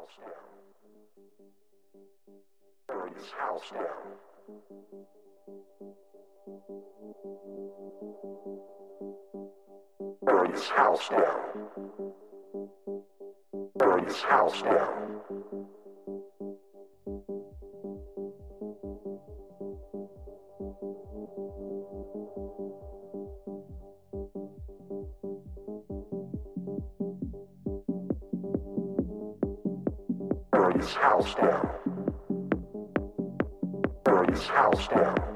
house down. Burn this house down. Burn this house down. Burn this house down. house down. Burn this house down.